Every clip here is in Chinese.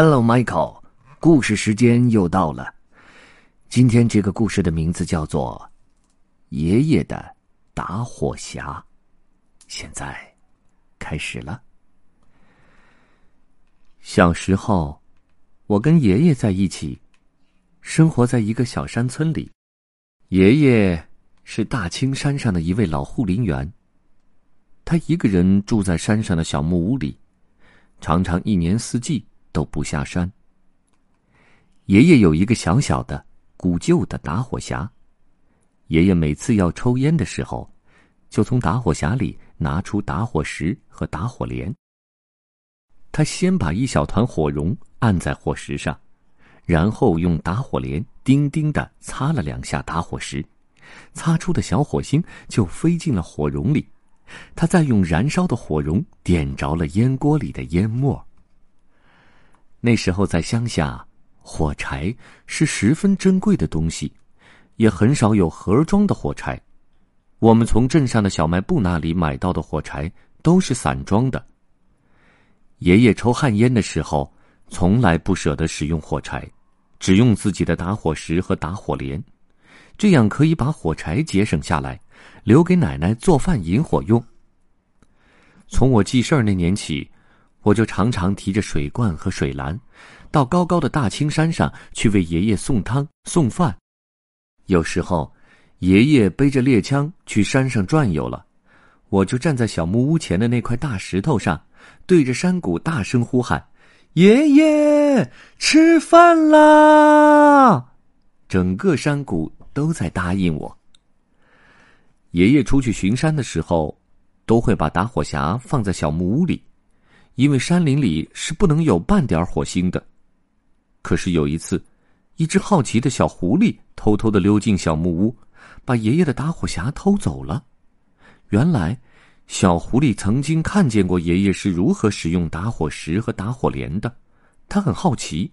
Hello, Michael。故事时间又到了。今天这个故事的名字叫做《爷爷的打火匣》。现在开始了。小时候，我跟爷爷在一起，生活在一个小山村里。爷爷是大青山上的一位老护林员。他一个人住在山上的小木屋里，常常一年四季。都不下山。爷爷有一个小小的、古旧的打火匣。爷爷每次要抽烟的时候，就从打火匣里拿出打火石和打火镰。他先把一小团火绒按在火石上，然后用打火镰叮叮的擦了两下打火石，擦出的小火星就飞进了火绒里。他再用燃烧的火绒点着了烟锅里的烟末。那时候在乡下，火柴是十分珍贵的东西，也很少有盒装的火柴。我们从镇上的小卖部那里买到的火柴都是散装的。爷爷抽旱烟的时候，从来不舍得使用火柴，只用自己的打火石和打火镰，这样可以把火柴节省下来，留给奶奶做饭引火用。从我记事儿那年起。我就常常提着水罐和水篮，到高高的大青山上去为爷爷送汤送饭。有时候，爷爷背着猎枪去山上转悠了，我就站在小木屋前的那块大石头上，对着山谷大声呼喊：“爷爷，吃饭啦！”整个山谷都在答应我。爷爷出去巡山的时候，都会把打火匣放在小木屋里。因为山林里是不能有半点火星的。可是有一次，一只好奇的小狐狸偷偷的溜进小木屋，把爷爷的打火匣偷走了。原来，小狐狸曾经看见过爷爷是如何使用打火石和打火镰的，他很好奇。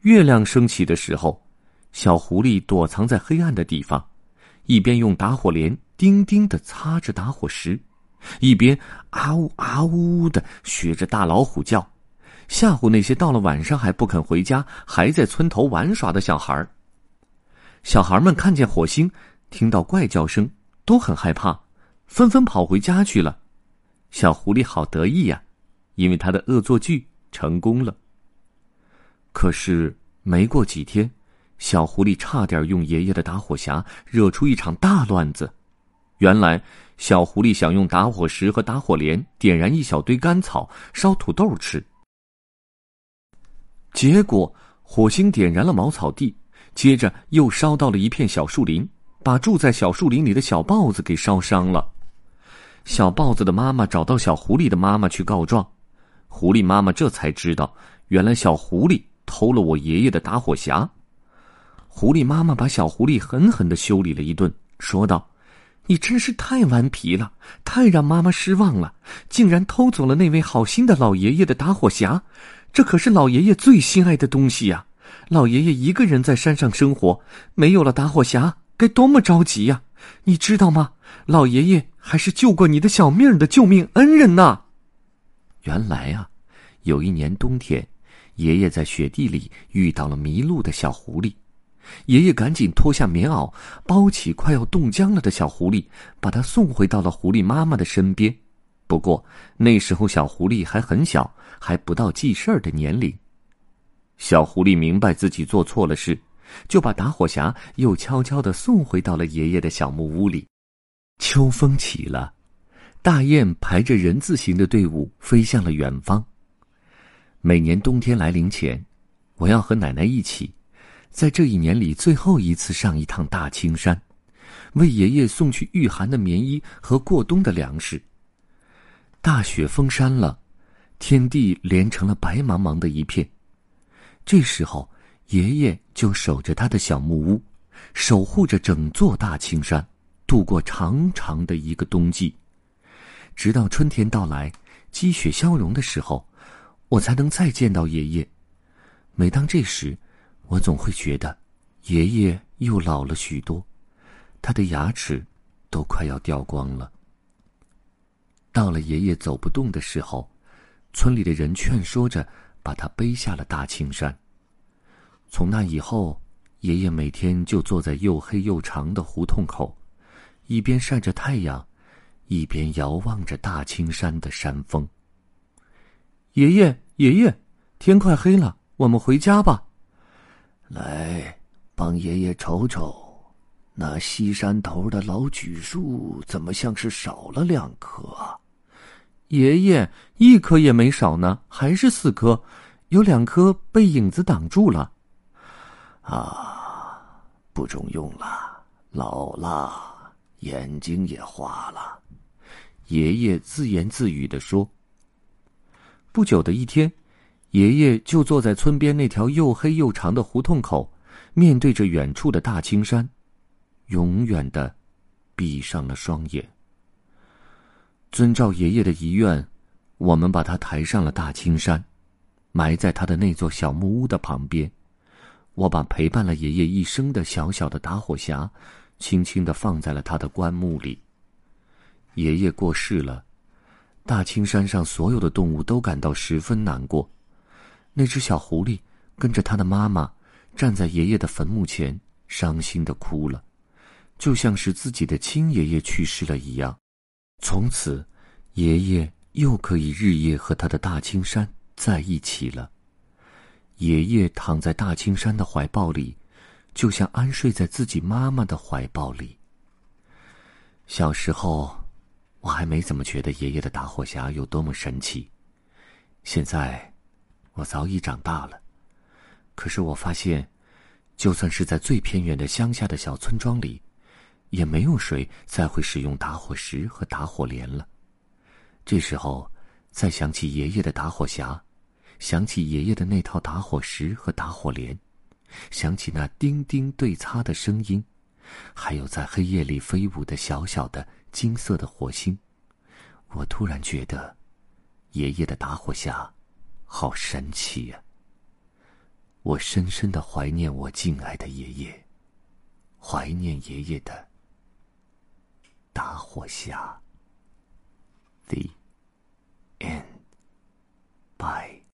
月亮升起的时候，小狐狸躲藏在黑暗的地方，一边用打火镰叮叮的擦着打火石。一边啊呜啊呜的学着大老虎叫，吓唬那些到了晚上还不肯回家、还在村头玩耍的小孩小孩们看见火星，听到怪叫声，都很害怕，纷纷跑回家去了。小狐狸好得意呀，因为他的恶作剧成功了。可是没过几天，小狐狸差点用爷爷的打火匣惹出一场大乱子。原来。小狐狸想用打火石和打火镰点燃一小堆干草，烧土豆吃。结果火星点燃了茅草地，接着又烧到了一片小树林，把住在小树林里的小豹子给烧伤了。小豹子的妈妈找到小狐狸的妈妈去告状，狐狸妈妈这才知道，原来小狐狸偷了我爷爷的打火匣。狐狸妈妈把小狐狸狠狠的修理了一顿，说道。你真是太顽皮了，太让妈妈失望了！竟然偷走了那位好心的老爷爷的打火匣，这可是老爷爷最心爱的东西呀！老爷爷一个人在山上生活，没有了打火匣，该多么着急呀！你知道吗？老爷爷还是救过你的小命的救命恩人呐！原来啊，有一年冬天，爷爷在雪地里遇到了迷路的小狐狸。爷爷赶紧脱下棉袄，包起快要冻僵了的小狐狸，把它送回到了狐狸妈妈的身边。不过那时候小狐狸还很小，还不到记事儿的年龄。小狐狸明白自己做错了事，就把打火匣又悄悄的送回到了爷爷的小木屋里。秋风起了，大雁排着人字形的队伍飞向了远方。每年冬天来临前，我要和奶奶一起。在这一年里，最后一次上一趟大青山，为爷爷送去御寒的棉衣和过冬的粮食。大雪封山了，天地连成了白茫茫的一片。这时候，爷爷就守着他的小木屋，守护着整座大青山，度过长长的一个冬季，直到春天到来，积雪消融的时候，我才能再见到爷爷。每当这时，我总会觉得，爷爷又老了许多，他的牙齿都快要掉光了。到了爷爷走不动的时候，村里的人劝说着把他背下了大青山。从那以后，爷爷每天就坐在又黑又长的胡同口，一边晒着太阳，一边遥望着大青山的山峰。爷爷，爷爷，天快黑了，我们回家吧。来，帮爷爷瞅瞅。那西山头的老榉树怎么像是少了两棵？爷爷，一棵也没少呢，还是四棵，有两棵被影子挡住了。啊，不中用了，老了，眼睛也花了。爷爷自言自语的说。不久的一天，爷爷就坐在村边那条又黑又长的胡同口，面对着远处的大青山。永远的闭上了双眼。遵照爷爷的遗愿，我们把他抬上了大青山，埋在他的那座小木屋的旁边。我把陪伴了爷爷一生的小小的打火匣，轻轻的放在了他的棺木里。爷爷过世了，大青山上所有的动物都感到十分难过。那只小狐狸跟着他的妈妈，站在爷爷的坟墓前，伤心的哭了。就像是自己的亲爷爷去世了一样，从此，爷爷又可以日夜和他的大青山在一起了。爷爷躺在大青山的怀抱里，就像安睡在自己妈妈的怀抱里。小时候，我还没怎么觉得爷爷的打火匣有多么神奇。现在，我早已长大了，可是我发现，就算是在最偏远的乡下的小村庄里。也没有谁再会使用打火石和打火镰了。这时候，再想起爷爷的打火匣，想起爷爷的那套打火石和打火镰，想起那叮叮对擦的声音，还有在黑夜里飞舞的小小的金色的火星，我突然觉得，爷爷的打火匣，好神奇呀！我深深的怀念我敬爱的爷爷，怀念爷爷的。打火匣。The end. Bye.